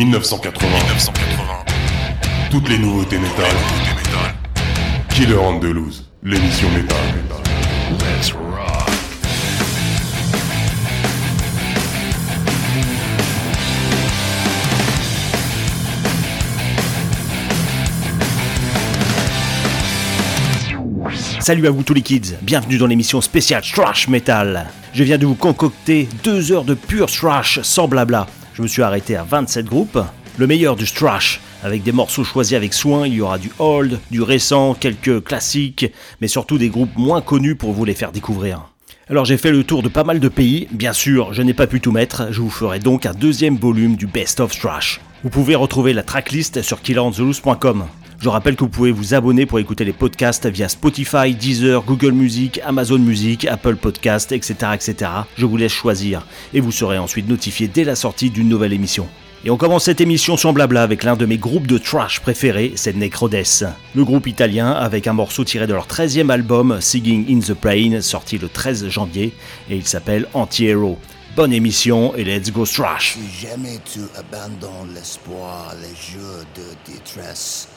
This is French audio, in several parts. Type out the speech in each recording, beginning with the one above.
1980. 1980. Toutes les nouveautés métal. Killer Andalouse, l'émission métal. Let's rock. Salut à vous tous les kids, bienvenue dans l'émission spéciale Thrash Metal. Je viens de vous concocter deux heures de pur thrash sans blabla. Je me suis arrêté à 27 groupes, le meilleur du thrash, avec des morceaux choisis avec soin, il y aura du old, du récent, quelques classiques, mais surtout des groupes moins connus pour vous les faire découvrir. Alors j'ai fait le tour de pas mal de pays, bien sûr, je n'ai pas pu tout mettre, je vous ferai donc un deuxième volume du Best of Thrash. Vous pouvez retrouver la tracklist sur killerandtheloose.com. Je rappelle que vous pouvez vous abonner pour écouter les podcasts via Spotify, Deezer, Google Music, Amazon Music, Apple Podcast, etc., etc. Je vous laisse choisir et vous serez ensuite notifié dès la sortie d'une nouvelle émission. Et on commence cette émission sans blabla avec l'un de mes groupes de trash préférés, c'est Necrodes. Le groupe italien avec un morceau tiré de leur 13e album Singing in the Plain, sorti le 13 janvier, et il s'appelle Anti-Hero. Bonne émission et let's go trash. Les jours de détresse,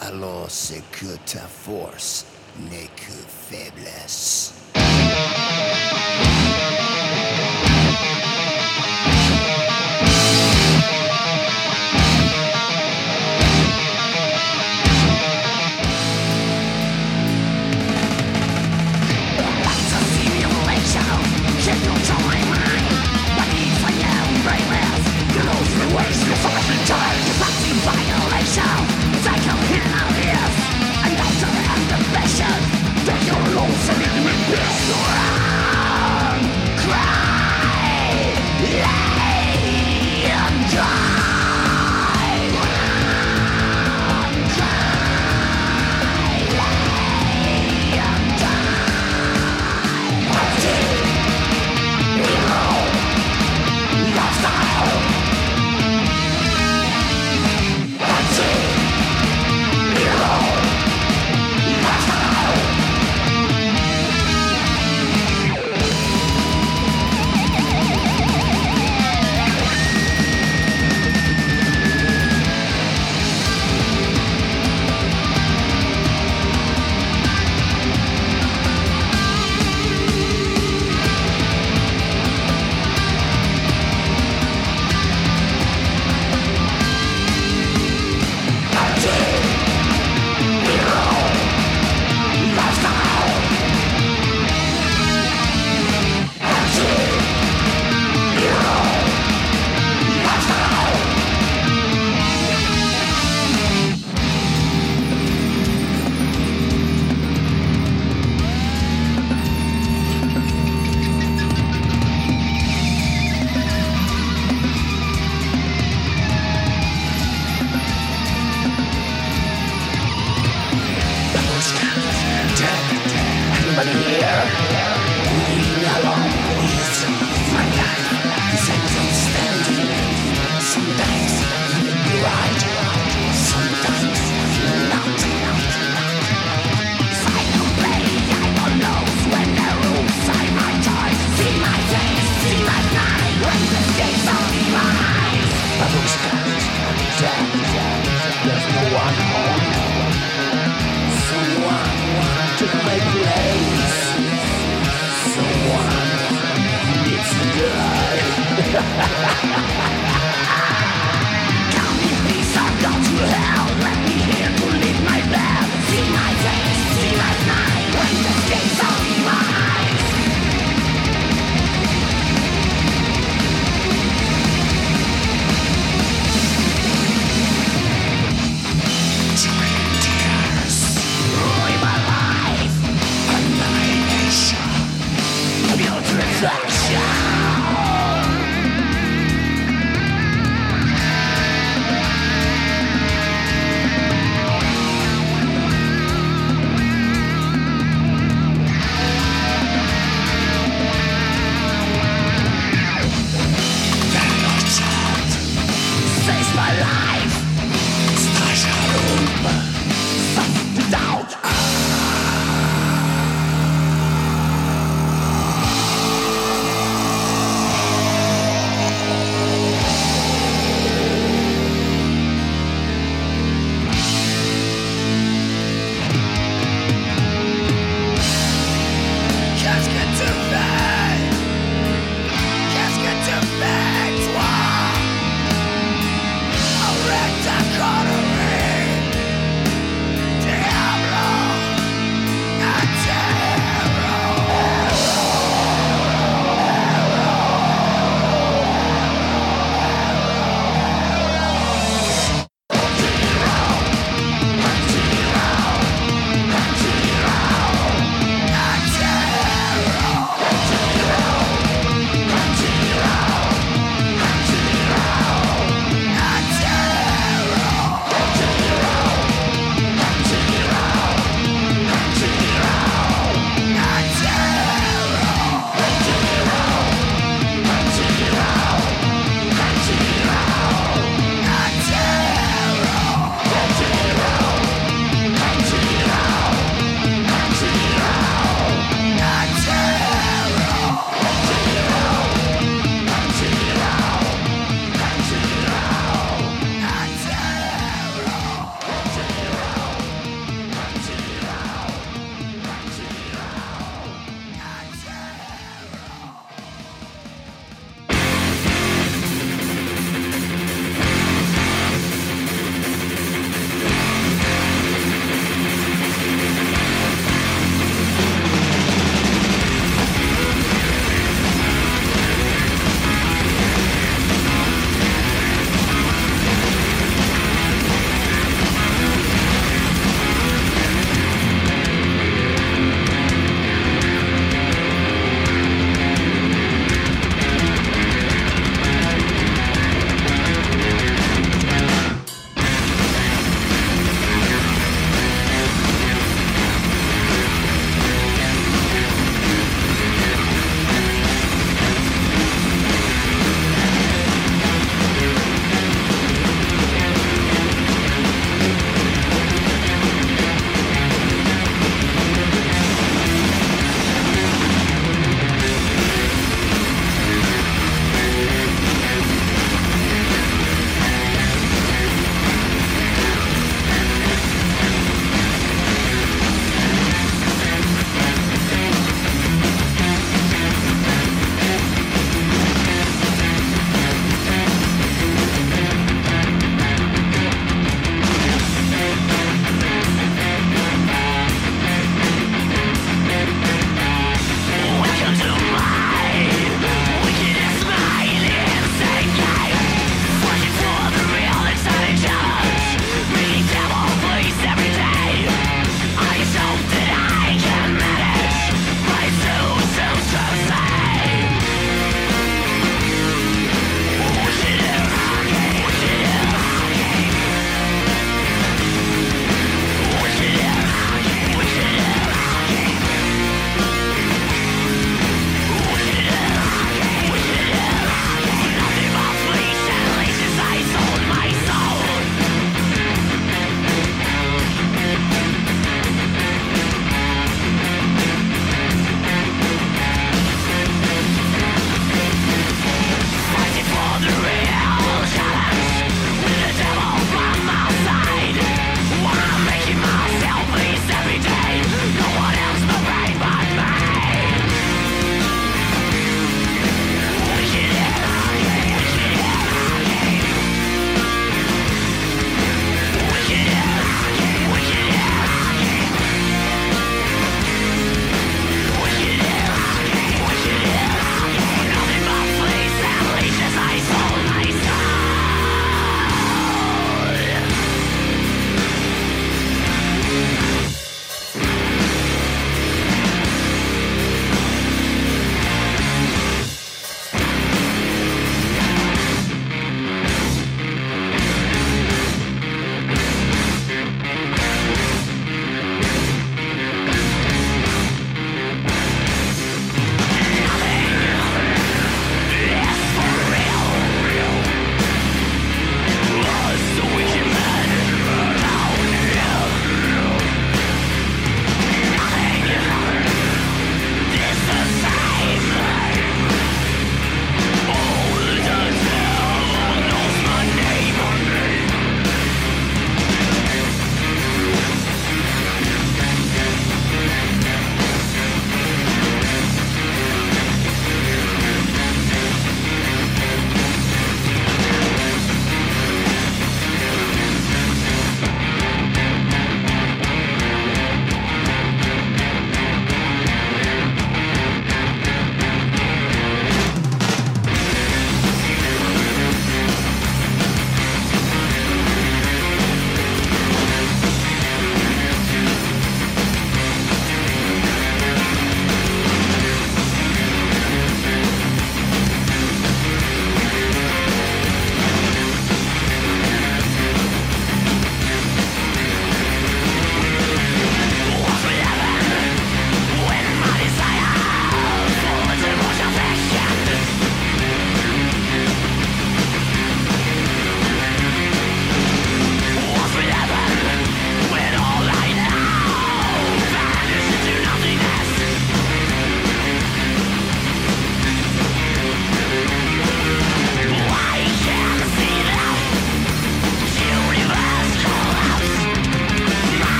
alors que ta force n'est que faiblesse.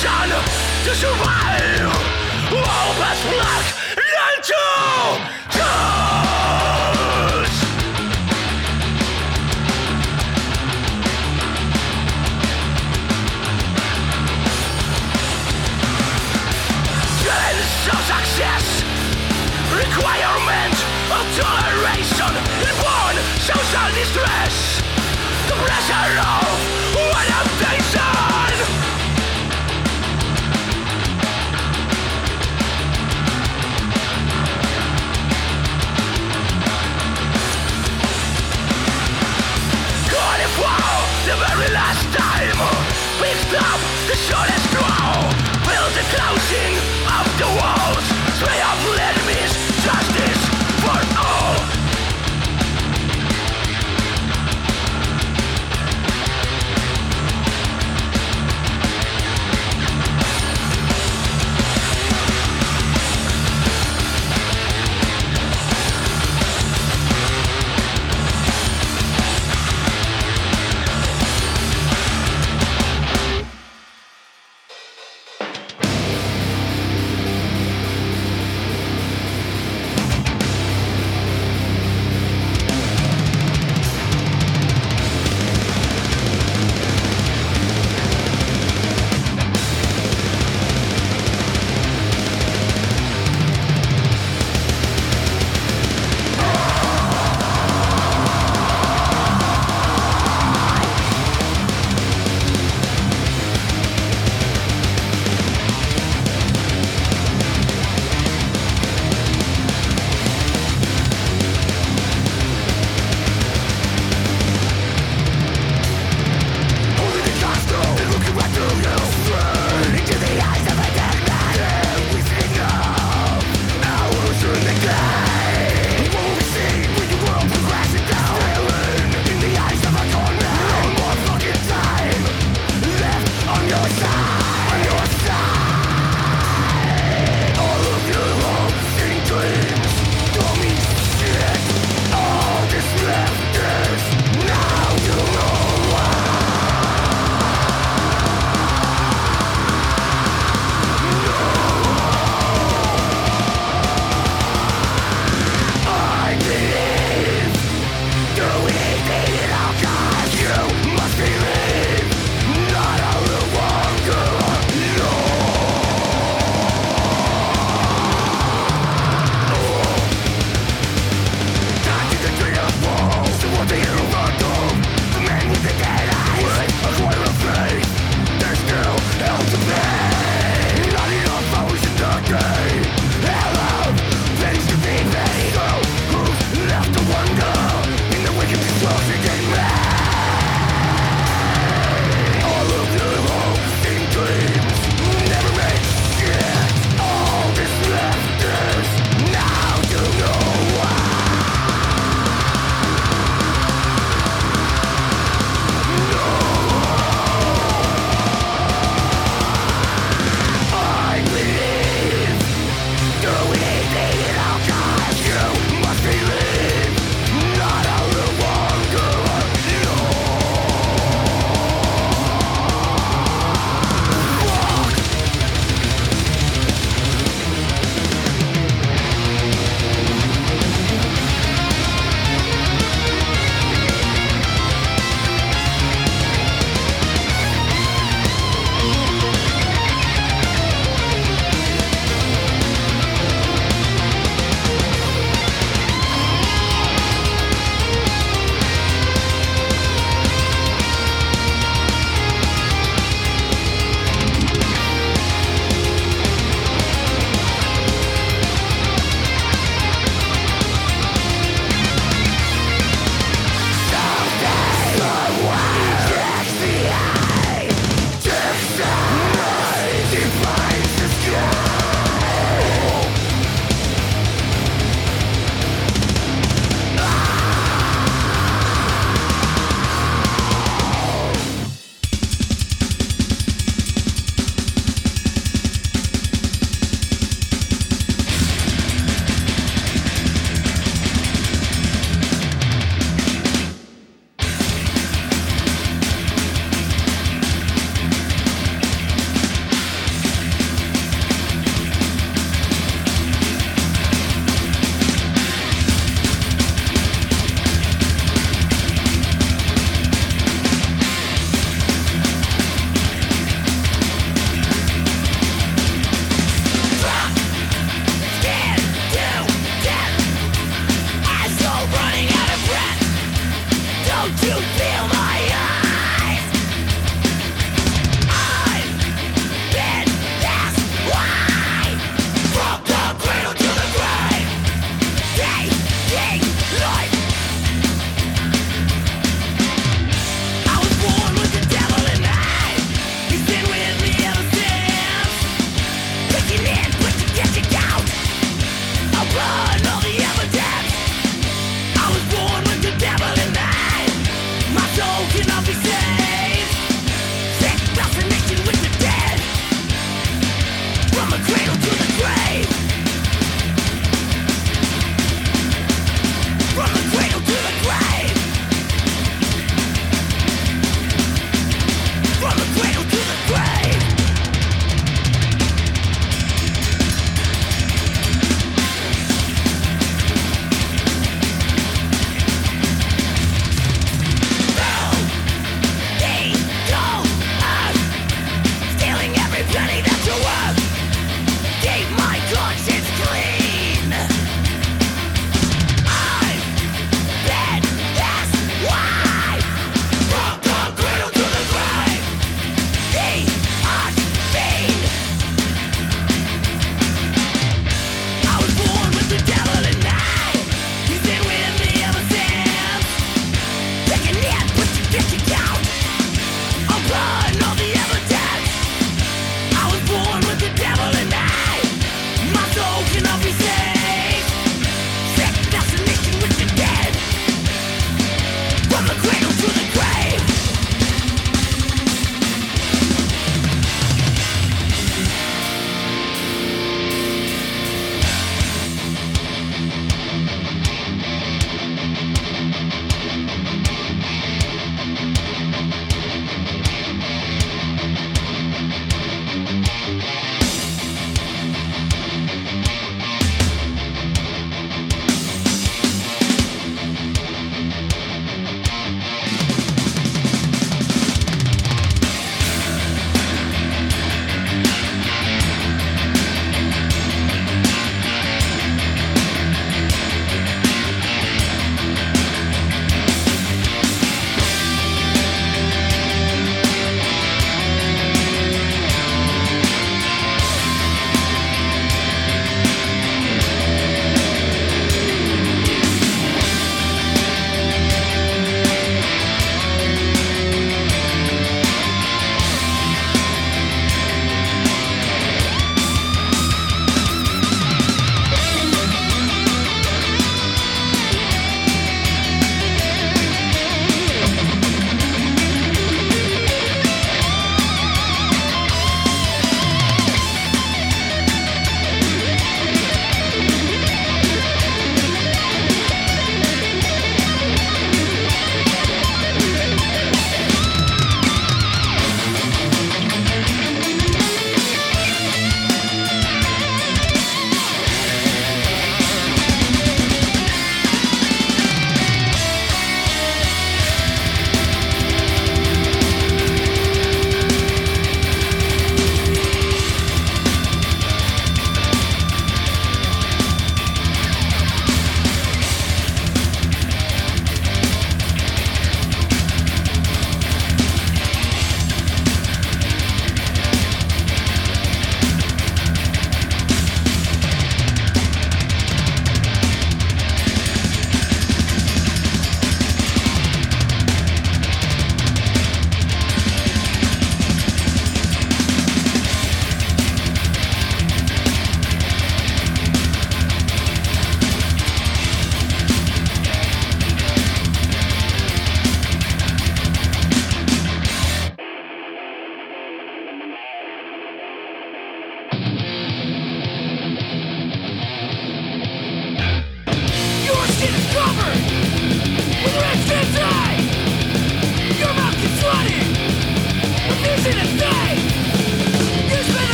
ambition to survive. All that's black. And to cause. Sense of success, requirement of toleration, inborn social distress, the pressure of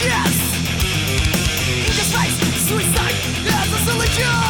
kiss. In disguise, suicide as a silly.